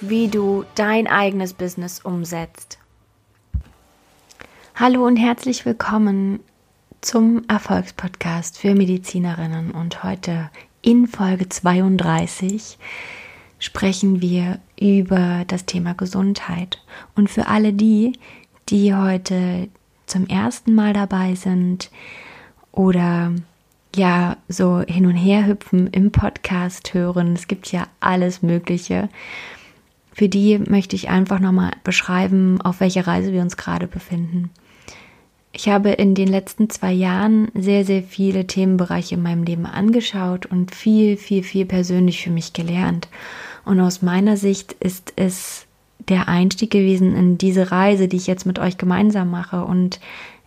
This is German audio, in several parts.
wie du dein eigenes Business umsetzt. Hallo und herzlich willkommen zum Erfolgspodcast für Medizinerinnen und heute in Folge 32 sprechen wir über das Thema Gesundheit. Und für alle die, die heute zum ersten Mal dabei sind oder ja so hin und her hüpfen im Podcast hören, es gibt ja alles Mögliche für die möchte ich einfach nochmal beschreiben, auf welcher Reise wir uns gerade befinden. Ich habe in den letzten zwei Jahren sehr, sehr viele Themenbereiche in meinem Leben angeschaut und viel, viel, viel persönlich für mich gelernt. Und aus meiner Sicht ist es der Einstieg gewesen in diese Reise, die ich jetzt mit euch gemeinsam mache und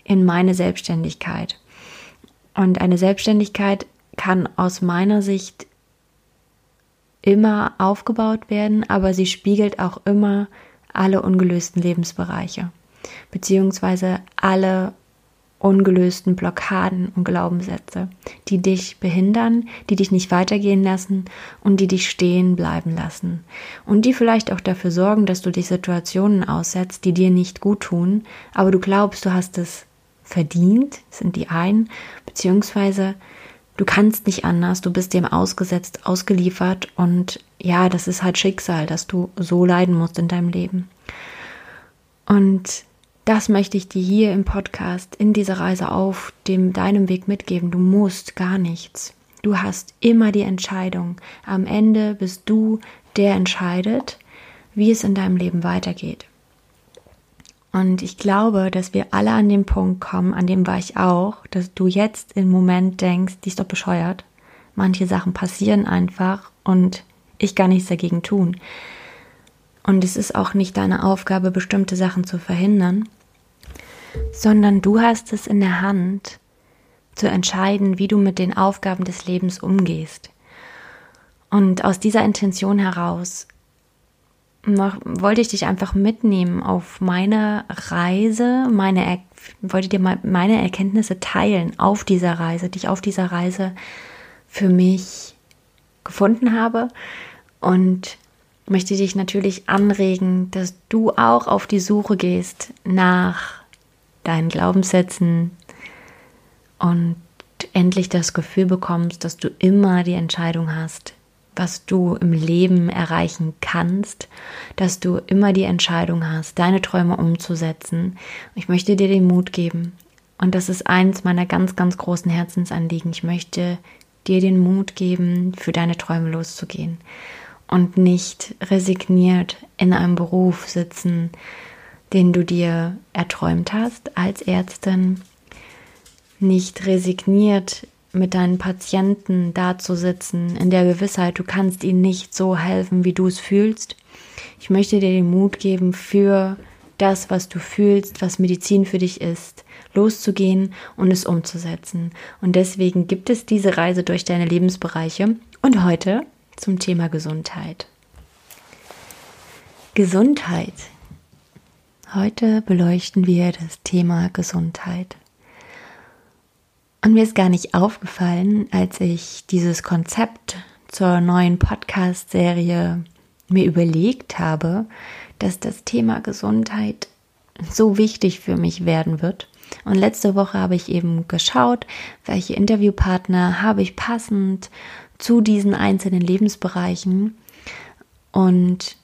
in meine Selbstständigkeit. Und eine Selbstständigkeit kann aus meiner Sicht immer aufgebaut werden, aber sie spiegelt auch immer alle ungelösten Lebensbereiche, beziehungsweise alle ungelösten Blockaden und Glaubenssätze, die dich behindern, die dich nicht weitergehen lassen und die dich stehen bleiben lassen. Und die vielleicht auch dafür sorgen, dass du dich Situationen aussetzt, die dir nicht gut tun, aber du glaubst, du hast es verdient, sind die einen, beziehungsweise du kannst nicht anders, du bist dem ausgesetzt, ausgeliefert und ja, das ist halt Schicksal, dass du so leiden musst in deinem Leben. Und das möchte ich dir hier im Podcast in dieser Reise auf dem deinem Weg mitgeben. Du musst gar nichts. Du hast immer die Entscheidung. Am Ende bist du der entscheidet, wie es in deinem Leben weitergeht. Und ich glaube, dass wir alle an den Punkt kommen, an dem war ich auch, dass du jetzt im Moment denkst, die ist doch bescheuert. Manche Sachen passieren einfach und ich kann nichts dagegen tun. Und es ist auch nicht deine Aufgabe, bestimmte Sachen zu verhindern, sondern du hast es in der Hand, zu entscheiden, wie du mit den Aufgaben des Lebens umgehst. Und aus dieser Intention heraus wollte ich dich einfach mitnehmen auf meine Reise, meine er wollte dir meine Erkenntnisse teilen auf dieser Reise, die ich auf dieser Reise für mich gefunden habe. Und möchte dich natürlich anregen, dass du auch auf die Suche gehst nach deinen Glaubenssätzen und endlich das Gefühl bekommst, dass du immer die Entscheidung hast, was du im Leben erreichen kannst, dass du immer die Entscheidung hast, deine Träume umzusetzen. Ich möchte dir den Mut geben. Und das ist eins meiner ganz, ganz großen Herzensanliegen. Ich möchte dir den Mut geben, für deine Träume loszugehen und nicht resigniert in einem Beruf sitzen, den du dir erträumt hast als Ärztin, nicht resigniert mit deinen Patienten dazusitzen, in der Gewissheit, du kannst ihnen nicht so helfen, wie du es fühlst. Ich möchte dir den Mut geben, für das, was du fühlst, was Medizin für dich ist, loszugehen und es umzusetzen. Und deswegen gibt es diese Reise durch deine Lebensbereiche und heute zum Thema Gesundheit. Gesundheit. Heute beleuchten wir das Thema Gesundheit. Und mir ist gar nicht aufgefallen, als ich dieses Konzept zur neuen Podcast-Serie mir überlegt habe, dass das Thema Gesundheit so wichtig für mich werden wird. Und letzte Woche habe ich eben geschaut, welche Interviewpartner habe ich passend zu diesen einzelnen Lebensbereichen und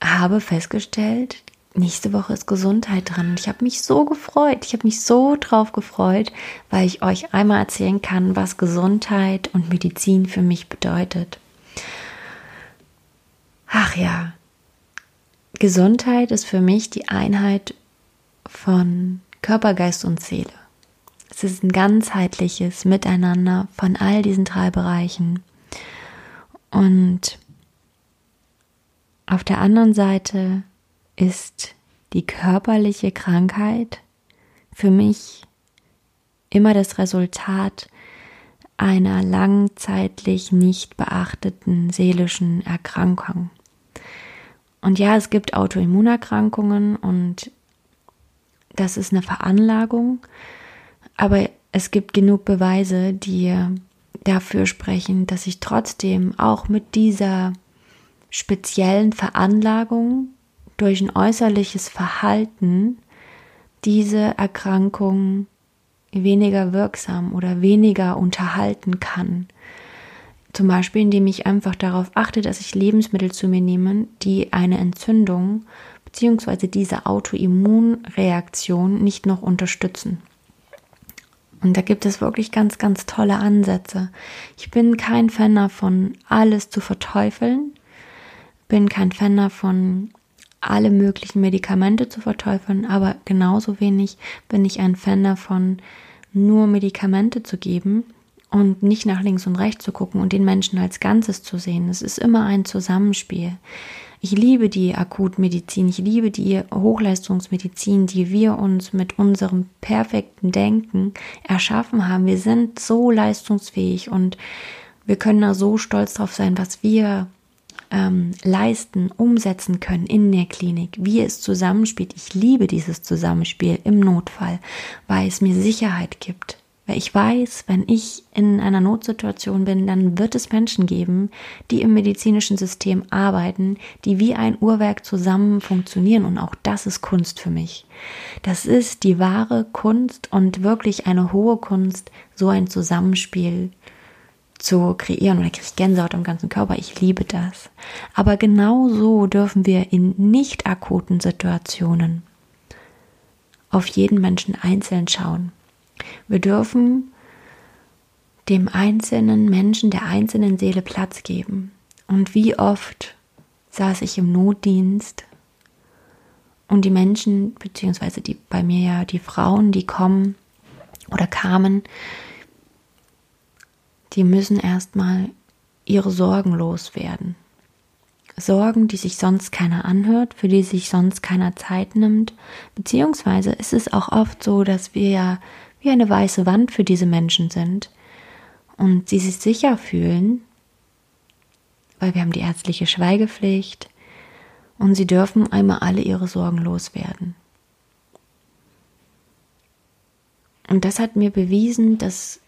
habe festgestellt, nächste Woche ist Gesundheit dran. Und ich habe mich so gefreut. Ich habe mich so drauf gefreut, weil ich euch einmal erzählen kann, was Gesundheit und Medizin für mich bedeutet. Ach ja, Gesundheit ist für mich die Einheit von Körper, Geist und Seele. Es ist ein ganzheitliches Miteinander von all diesen drei Bereichen. Und Auf der anderen Seite ist die körperliche Krankheit für mich immer das Resultat einer langzeitlich nicht beachteten seelischen Erkrankung. Und ja, es gibt Autoimmunerkrankungen und das ist eine Veranlagung, aber es gibt genug Beweise, die dafür sprechen, dass ich trotzdem auch mit dieser speziellen Veranlagung durch ein äußerliches Verhalten diese Erkrankung weniger wirksam oder weniger unterhalten kann. Zum Beispiel, indem ich einfach darauf achte, dass ich Lebensmittel zu mir nehme, die eine Entzündung bzw. diese Autoimmunreaktion nicht noch unterstützen. Und da gibt es wirklich ganz, ganz tolle Ansätze. Ich bin kein Fan davon, alles zu verteufeln. Bin kein Fan davon, alle möglichen Medikamente zu verteufeln, aber genauso wenig bin ich ein Fan davon, nur Medikamente zu geben und nicht nach links und rechts zu gucken und den Menschen als Ganzes zu sehen. Es ist immer ein Zusammenspiel. Ich liebe die Akutmedizin, ich liebe die Hochleistungsmedizin, die wir uns mit unserem perfekten Denken erschaffen haben. Wir sind so leistungsfähig und wir können da so stolz drauf sein, was wir ähm, leisten, umsetzen können in der Klinik, wie es zusammenspielt. Ich liebe dieses Zusammenspiel im Notfall, weil es mir Sicherheit gibt. Weil ich weiß, wenn ich in einer Notsituation bin, dann wird es Menschen geben, die im medizinischen System arbeiten, die wie ein Uhrwerk zusammen funktionieren. Und auch das ist Kunst für mich. Das ist die wahre Kunst und wirklich eine hohe Kunst, so ein Zusammenspiel zu kreieren. Oder kriege ich Gänsehaut am ganzen Körper. Ich liebe das. Aber genau so dürfen wir in nicht akuten Situationen auf jeden Menschen einzeln schauen. Wir dürfen dem einzelnen Menschen, der einzelnen Seele Platz geben. Und wie oft saß ich im Notdienst und die Menschen, beziehungsweise die bei mir ja die Frauen, die kommen oder kamen, die müssen erstmal ihre Sorgen loswerden. Sorgen, die sich sonst keiner anhört, für die sich sonst keiner Zeit nimmt, beziehungsweise ist es auch oft so, dass wir ja wie eine weiße Wand für diese Menschen sind und sie sich sicher fühlen, weil wir haben die ärztliche Schweigepflicht und sie dürfen einmal alle ihre Sorgen loswerden. Und das hat mir bewiesen, dass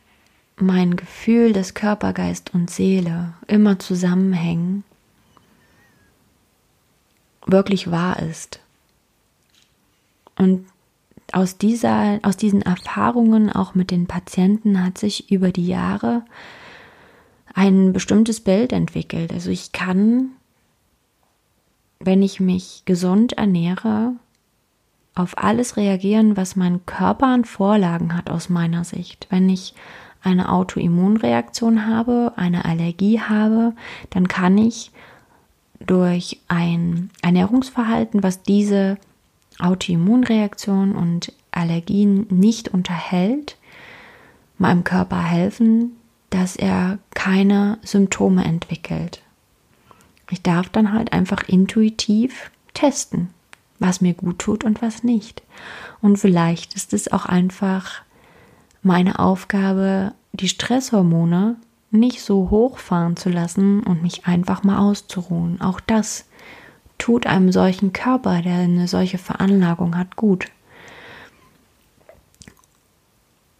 mein Gefühl, dass Körper, Geist und Seele immer zusammenhängen, wirklich wahr ist. Und aus, dieser, aus diesen Erfahrungen auch mit den Patienten hat sich über die Jahre ein bestimmtes Bild entwickelt. Also ich kann, wenn ich mich gesund ernähre, auf alles reagieren, was mein Körper an Vorlagen hat aus meiner Sicht. Wenn ich eine Autoimmunreaktion habe, eine Allergie habe, dann kann ich durch ein Ernährungsverhalten, was diese Autoimmunreaktion und Allergien nicht unterhält, meinem Körper helfen, dass er keine Symptome entwickelt. Ich darf dann halt einfach intuitiv testen, was mir gut tut und was nicht. Und vielleicht ist es auch einfach meine Aufgabe, die Stresshormone nicht so hochfahren zu lassen und mich einfach mal auszuruhen. Auch das tut einem solchen Körper, der eine solche Veranlagung hat, gut.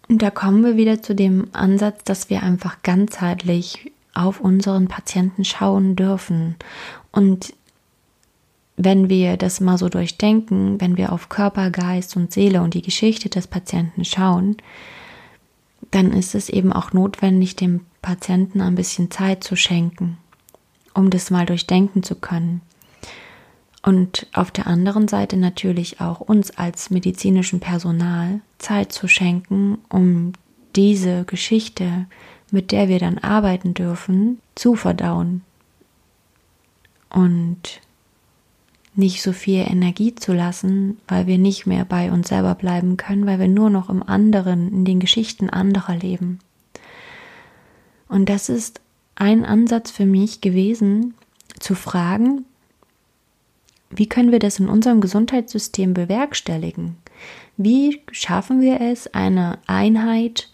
Und da kommen wir wieder zu dem Ansatz, dass wir einfach ganzheitlich auf unseren Patienten schauen dürfen. Und wenn wir das mal so durchdenken, wenn wir auf Körper, Geist und Seele und die Geschichte des Patienten schauen, dann ist es eben auch notwendig, dem Patienten ein bisschen Zeit zu schenken, um das mal durchdenken zu können. Und auf der anderen Seite natürlich auch uns als medizinischem Personal Zeit zu schenken, um diese Geschichte, mit der wir dann arbeiten dürfen, zu verdauen. Und nicht so viel Energie zu lassen, weil wir nicht mehr bei uns selber bleiben können, weil wir nur noch im anderen, in den Geschichten anderer leben. Und das ist ein Ansatz für mich gewesen, zu fragen, wie können wir das in unserem Gesundheitssystem bewerkstelligen? Wie schaffen wir es, eine Einheit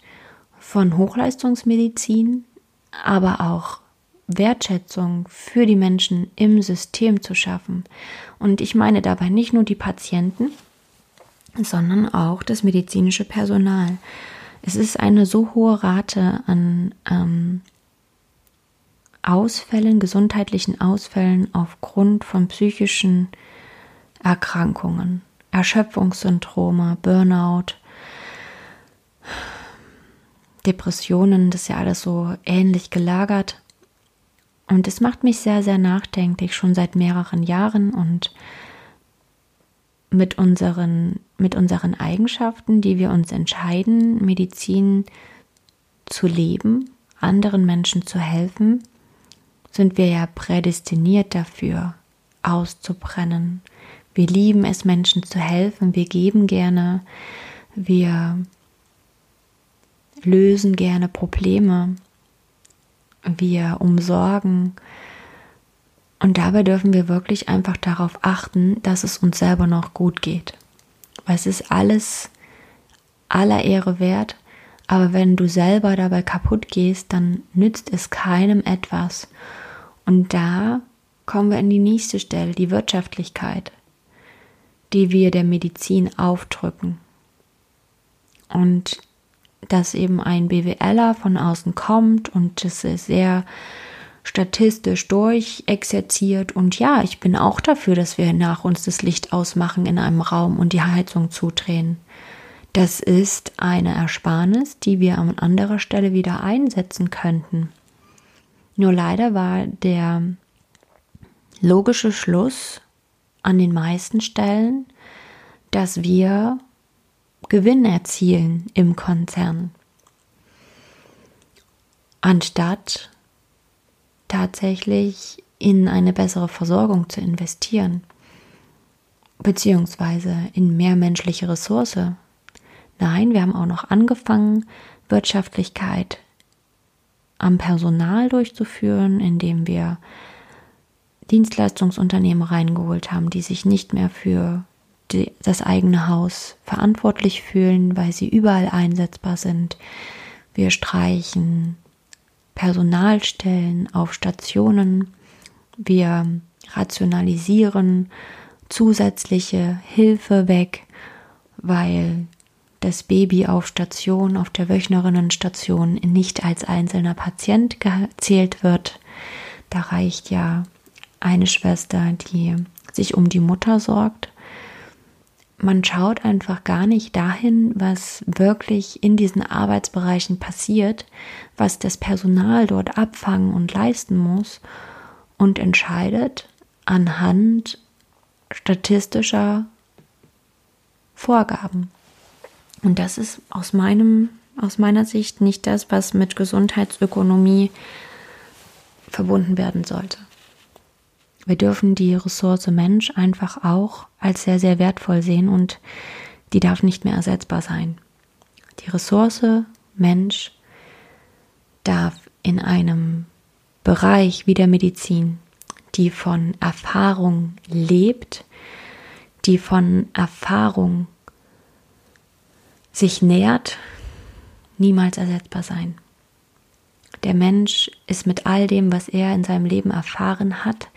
von Hochleistungsmedizin, aber auch Wertschätzung für die Menschen im System zu schaffen? Und ich meine dabei nicht nur die Patienten, sondern auch das medizinische Personal. Es ist eine so hohe Rate an ähm, Ausfällen, gesundheitlichen Ausfällen aufgrund von psychischen Erkrankungen, Erschöpfungssyndrome, Burnout, Depressionen, das ist ja alles so ähnlich gelagert. Und es macht mich sehr, sehr nachdenklich, schon seit mehreren Jahren und mit unseren, mit unseren Eigenschaften, die wir uns entscheiden, Medizin zu leben, anderen Menschen zu helfen, sind wir ja prädestiniert dafür, auszubrennen. Wir lieben es, Menschen zu helfen, wir geben gerne, wir lösen gerne Probleme, wir umsorgen. Und dabei dürfen wir wirklich einfach darauf achten, dass es uns selber noch gut geht. Weil es ist alles aller Ehre wert, aber wenn du selber dabei kaputt gehst, dann nützt es keinem etwas. Und da kommen wir in die nächste Stelle, die Wirtschaftlichkeit, die wir der Medizin aufdrücken. Und dass eben ein BWLer von außen kommt und das ist sehr statistisch durchexerziert. Und ja, ich bin auch dafür, dass wir nach uns das Licht ausmachen in einem Raum und die Heizung zudrehen. Das ist eine Ersparnis, die wir an anderer Stelle wieder einsetzen könnten. Nur leider war der logische Schluss an den meisten Stellen, dass wir Gewinn erzielen im Konzern, anstatt tatsächlich in eine bessere Versorgung zu investieren, beziehungsweise in mehr menschliche Ressource. Nein, wir haben auch noch angefangen, Wirtschaftlichkeit am Personal durchzuführen, indem wir Dienstleistungsunternehmen reingeholt haben, die sich nicht mehr für die, das eigene Haus verantwortlich fühlen, weil sie überall einsetzbar sind. Wir streichen Personalstellen auf Stationen. Wir rationalisieren zusätzliche Hilfe weg, weil das Baby auf Station, auf der Wöchnerinnenstation nicht als einzelner Patient gezählt wird. Da reicht ja eine Schwester, die sich um die Mutter sorgt. Man schaut einfach gar nicht dahin, was wirklich in diesen Arbeitsbereichen passiert, was das Personal dort abfangen und leisten muss und entscheidet anhand statistischer Vorgaben. Und das ist aus meinem, aus meiner Sicht nicht das, was mit Gesundheitsökonomie verbunden werden sollte. Wir dürfen die Ressource Mensch einfach auch als sehr, sehr wertvoll sehen und die darf nicht mehr ersetzbar sein. Die Ressource Mensch darf in einem Bereich wie der Medizin, die von Erfahrung lebt, die von Erfahrung sich nährt, niemals ersetzbar sein. Der Mensch ist mit all dem, was er in seinem Leben erfahren hat,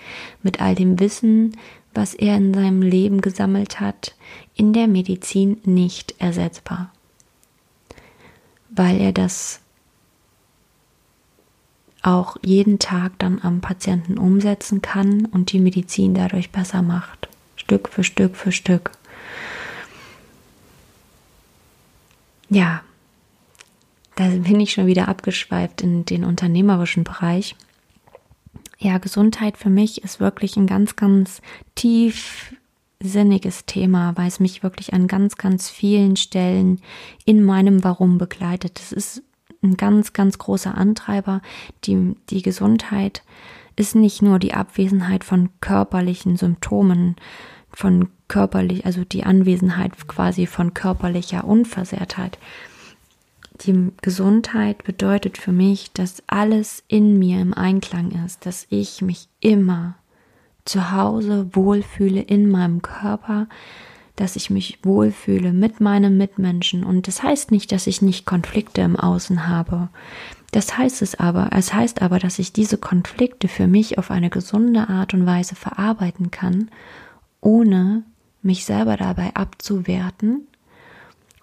mit all dem Wissen, was er in seinem Leben gesammelt hat, in der Medizin nicht ersetzbar, weil er das auch jeden Tag dann am Patienten umsetzen kann und die Medizin dadurch besser macht, Stück für Stück für Stück. ja, da bin ich schon wieder abgeschweift in den unternehmerischen Bereich. Ja, Gesundheit für mich ist wirklich ein ganz, ganz tiefsinniges Thema, weil es mich wirklich an ganz, ganz vielen Stellen in meinem Warum begleitet. Das ist ein ganz, ganz großer Antreiber. Die, die Gesundheit ist nicht nur die Abwesenheit von körperlichen Symptomen, von körperlich, also die Anwesenheit quasi von körperlicher Unversehrtheit. Die Gesundheit bedeutet für mich, dass alles in mir im Einklang ist, dass ich mich immer zu Hause wohlfühle in meinem Körper, dass ich mich wohlfühle mit meinen Mitmenschen. Und das heißt nicht, dass ich nicht Konflikte im Außen habe. Das heißt es aber, es heißt aber, dass ich diese Konflikte für mich auf eine gesunde Art und Weise verarbeiten kann, ohne mich selber dabei abzuwerten,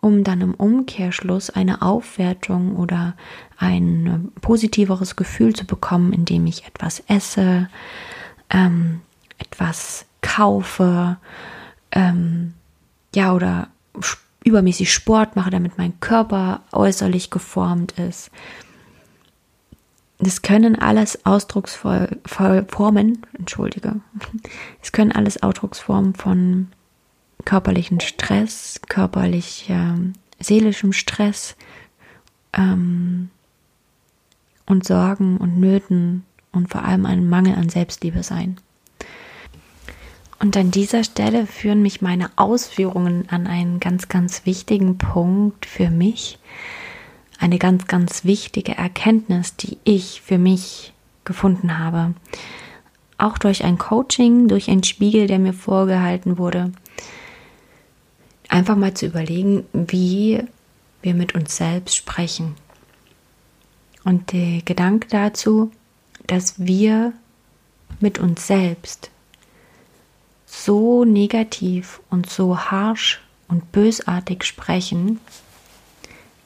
um dann im Umkehrschluss eine Aufwertung oder ein positiveres Gefühl zu bekommen, indem ich etwas esse, ähm, etwas kaufe, ähm, ja, oder übermäßig Sport mache, damit mein Körper äußerlich geformt ist. Das können alles Ausdrucksvoll Formen, entschuldige, es können alles Ausdrucksformen von körperlichen Stress, körperlich äh, seelischem Stress ähm, und Sorgen und Nöten und vor allem einem Mangel an Selbstliebe sein. Und an dieser Stelle führen mich meine Ausführungen an einen ganz, ganz wichtigen Punkt für mich. Eine ganz, ganz wichtige Erkenntnis, die ich für mich gefunden habe. Auch durch ein Coaching, durch einen Spiegel, der mir vorgehalten wurde. Einfach mal zu überlegen, wie wir mit uns selbst sprechen. Und der Gedanke dazu, dass wir mit uns selbst so negativ und so harsh und bösartig sprechen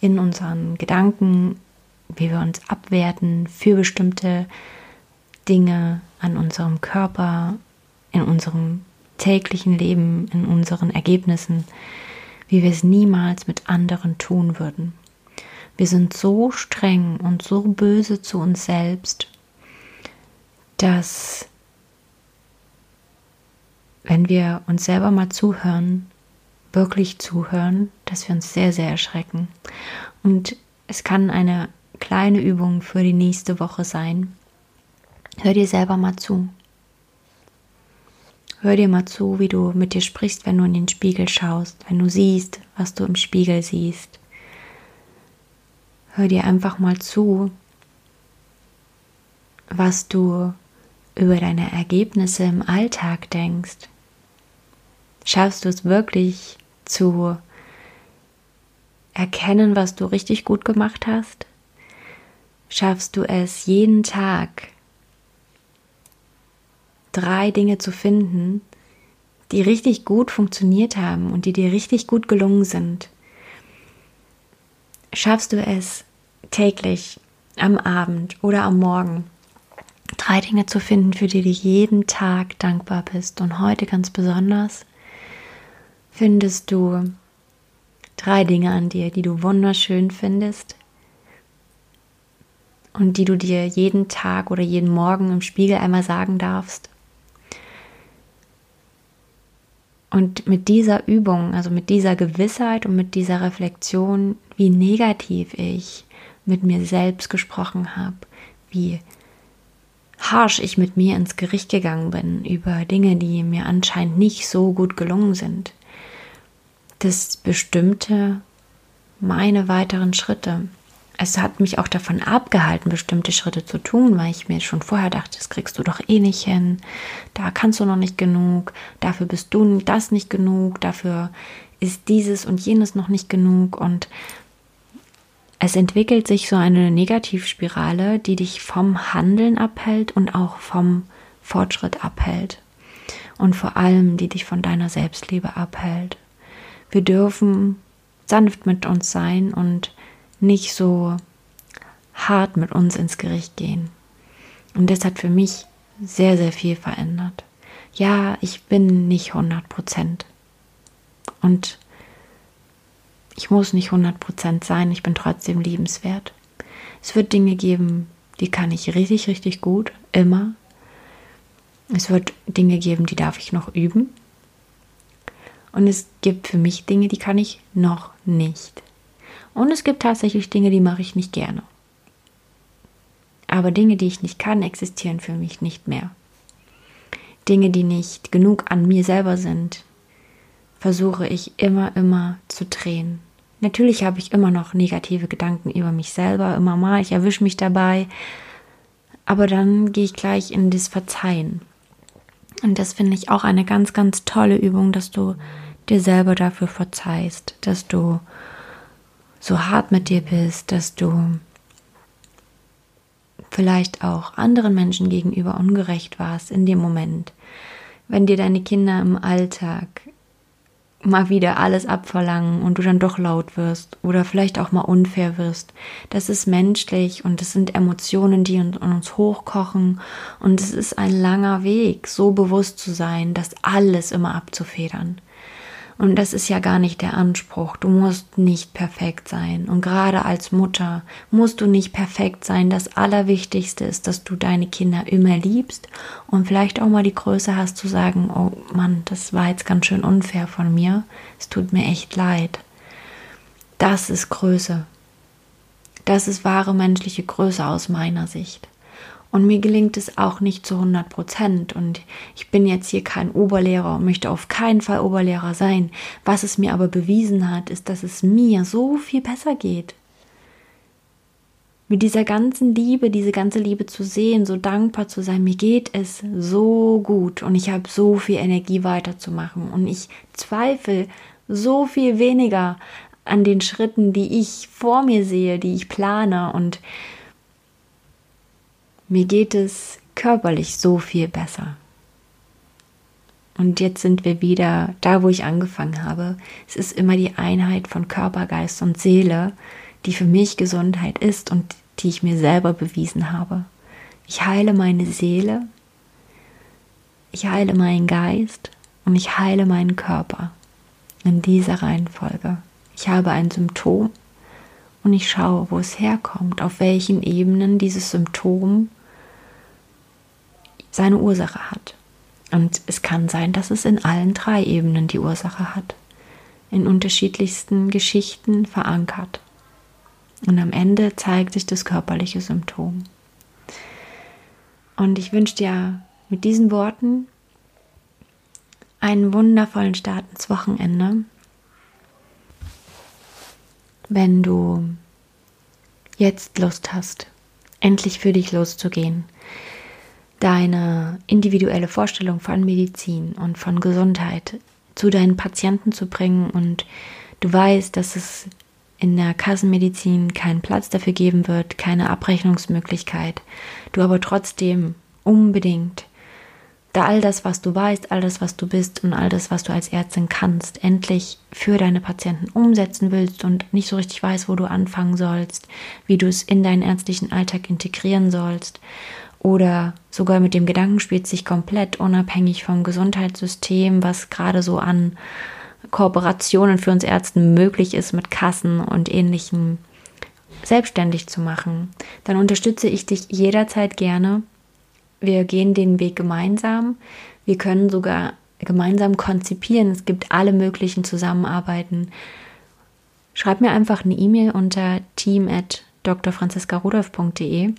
in unseren Gedanken, wie wir uns abwerten für bestimmte Dinge an unserem Körper, in unserem täglichen Leben, in unseren Ergebnissen, wie wir es niemals mit anderen tun würden. Wir sind so streng und so böse zu uns selbst, dass wenn wir uns selber mal zuhören, wirklich zuhören, dass wir uns sehr, sehr erschrecken. Und es kann eine kleine Übung für die nächste Woche sein. Hör dir selber mal zu. Hör dir mal zu, wie du mit dir sprichst, wenn du in den Spiegel schaust, wenn du siehst, was du im Spiegel siehst. Hör dir einfach mal zu, was du über deine Ergebnisse im Alltag denkst, Schaffst du es wirklich zu erkennen, was du richtig gut gemacht hast? Schaffst du es jeden Tag, drei Dinge zu finden, die richtig gut funktioniert haben und die dir richtig gut gelungen sind? Schaffst du es täglich, am Abend oder am Morgen, drei Dinge zu finden, für die du jeden Tag dankbar bist und heute ganz besonders? findest du drei Dinge an dir, die du wunderschön findest und die du dir jeden Tag oder jeden Morgen im Spiegel einmal sagen darfst. Und mit dieser Übung, also mit dieser Gewissheit und mit dieser Reflexion, wie negativ ich mit mir selbst gesprochen habe, wie harsh ich mit mir ins Gericht gegangen bin über Dinge, die mir anscheinend nicht so gut gelungen sind, das bestimmte meine weiteren Schritte. Es hat mich auch davon abgehalten, bestimmte Schritte zu tun, weil ich mir schon vorher dachte, das kriegst du doch eh nicht hin, da kannst du noch nicht genug, dafür bist du das nicht genug, dafür ist dieses und jenes noch nicht genug. Und es entwickelt sich so eine Negativspirale, die dich vom Handeln abhält und auch vom Fortschritt abhält. Und vor allem die dich von deiner Selbstliebe abhält. Wir dürfen sanft mit uns sein und nicht so hart mit uns ins Gericht gehen. Und das hat für mich sehr, sehr viel verändert. Ja, ich bin nicht 100 Prozent. Und ich muss nicht 100 Prozent sein, ich bin trotzdem liebenswert. Es wird Dinge geben, die kann ich richtig, richtig gut, immer. Es wird Dinge geben, die darf ich noch üben. Und es gibt für mich Dinge, die kann ich noch nicht. Und es gibt tatsächlich Dinge, die mache ich nicht gerne. Aber Dinge, die ich nicht kann, existieren für mich nicht mehr. Dinge, die nicht genug an mir selber sind, versuche ich immer, immer zu drehen. Natürlich habe ich immer noch negative Gedanken über mich selber, immer mal, ich erwische mich dabei, aber dann gehe ich gleich in das Verzeihen. Und das finde ich auch eine ganz, ganz tolle Übung, dass du dir selber dafür verzeihst, dass du so hart mit dir bist, dass du vielleicht auch anderen Menschen gegenüber ungerecht warst in dem Moment, wenn dir deine Kinder im Alltag mal wieder alles abverlangen und du dann doch laut wirst oder vielleicht auch mal unfair wirst. Das ist menschlich und es sind Emotionen, die in uns hochkochen und es ist ein langer Weg, so bewusst zu sein, das alles immer abzufedern. Und das ist ja gar nicht der Anspruch. Du musst nicht perfekt sein. Und gerade als Mutter musst du nicht perfekt sein. Das Allerwichtigste ist, dass du deine Kinder immer liebst und vielleicht auch mal die Größe hast zu sagen, oh Mann, das war jetzt ganz schön unfair von mir. Es tut mir echt leid. Das ist Größe. Das ist wahre menschliche Größe aus meiner Sicht. Und mir gelingt es auch nicht zu 100 Prozent. Und ich bin jetzt hier kein Oberlehrer und möchte auf keinen Fall Oberlehrer sein. Was es mir aber bewiesen hat, ist, dass es mir so viel besser geht. Mit dieser ganzen Liebe, diese ganze Liebe zu sehen, so dankbar zu sein, mir geht es so gut und ich habe so viel Energie weiterzumachen und ich zweifle so viel weniger an den Schritten, die ich vor mir sehe, die ich plane und mir geht es körperlich so viel besser. Und jetzt sind wir wieder da, wo ich angefangen habe. Es ist immer die Einheit von Körper, Geist und Seele, die für mich Gesundheit ist und die ich mir selber bewiesen habe. Ich heile meine Seele, ich heile meinen Geist und ich heile meinen Körper. In dieser Reihenfolge. Ich habe ein Symptom und ich schaue, wo es herkommt, auf welchen Ebenen dieses Symptom seine Ursache hat. Und es kann sein, dass es in allen drei Ebenen die Ursache hat, in unterschiedlichsten Geschichten verankert. Und am Ende zeigt sich das körperliche Symptom. Und ich wünsche dir mit diesen Worten einen wundervollen Start ins Wochenende. Wenn du jetzt Lust hast, endlich für dich loszugehen, deine individuelle Vorstellung von Medizin und von Gesundheit zu deinen Patienten zu bringen und du weißt, dass es in der Kassenmedizin keinen Platz dafür geben wird, keine Abrechnungsmöglichkeit, du aber trotzdem unbedingt da all das, was du weißt, all das, was du bist und all das, was du als Ärztin kannst, endlich für deine Patienten umsetzen willst und nicht so richtig weißt, wo du anfangen sollst, wie du es in deinen ärztlichen Alltag integrieren sollst oder sogar mit dem Gedanken spielt sich komplett unabhängig vom Gesundheitssystem, was gerade so an Kooperationen für uns Ärzten möglich ist mit Kassen und ähnlichem, selbstständig zu machen, dann unterstütze ich dich jederzeit gerne. Wir gehen den Weg gemeinsam. Wir können sogar gemeinsam konzipieren. Es gibt alle möglichen Zusammenarbeiten. Schreib mir einfach eine E-Mail unter team at drfranziska.rudolf.de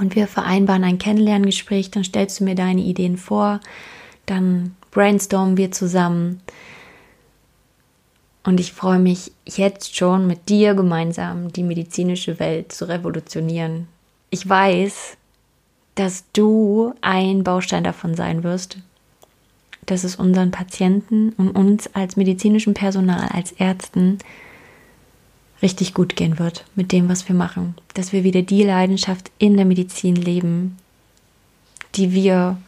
und wir vereinbaren ein Kennenlerngespräch, dann stellst du mir deine Ideen vor, dann brainstormen wir zusammen. Und ich freue mich jetzt schon mit dir gemeinsam die medizinische Welt zu revolutionieren. Ich weiß, dass du ein Baustein davon sein wirst, dass es unseren Patienten und uns als medizinischem Personal, als Ärzten richtig gut gehen wird mit dem, was wir machen. Dass wir wieder die Leidenschaft in der Medizin leben, die wir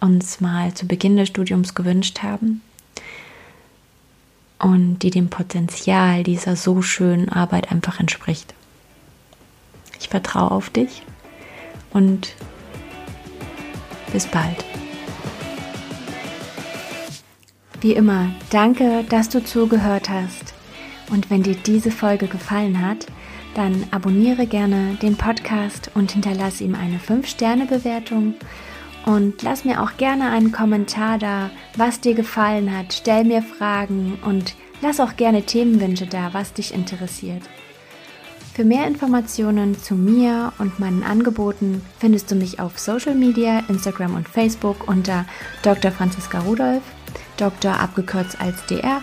uns mal zu Beginn des Studiums gewünscht haben und die dem Potenzial dieser so schönen Arbeit einfach entspricht. Ich vertraue auf dich und bis bald. Wie immer, danke, dass du zugehört hast. Und wenn dir diese Folge gefallen hat, dann abonniere gerne den Podcast und hinterlasse ihm eine 5-Sterne-Bewertung. Und lass mir auch gerne einen Kommentar da, was dir gefallen hat. Stell mir Fragen und lass auch gerne Themenwünsche da, was dich interessiert. Für mehr Informationen zu mir und meinen Angeboten findest du mich auf Social Media, Instagram und Facebook unter Dr. Franziska Rudolf, Dr. abgekürzt als DR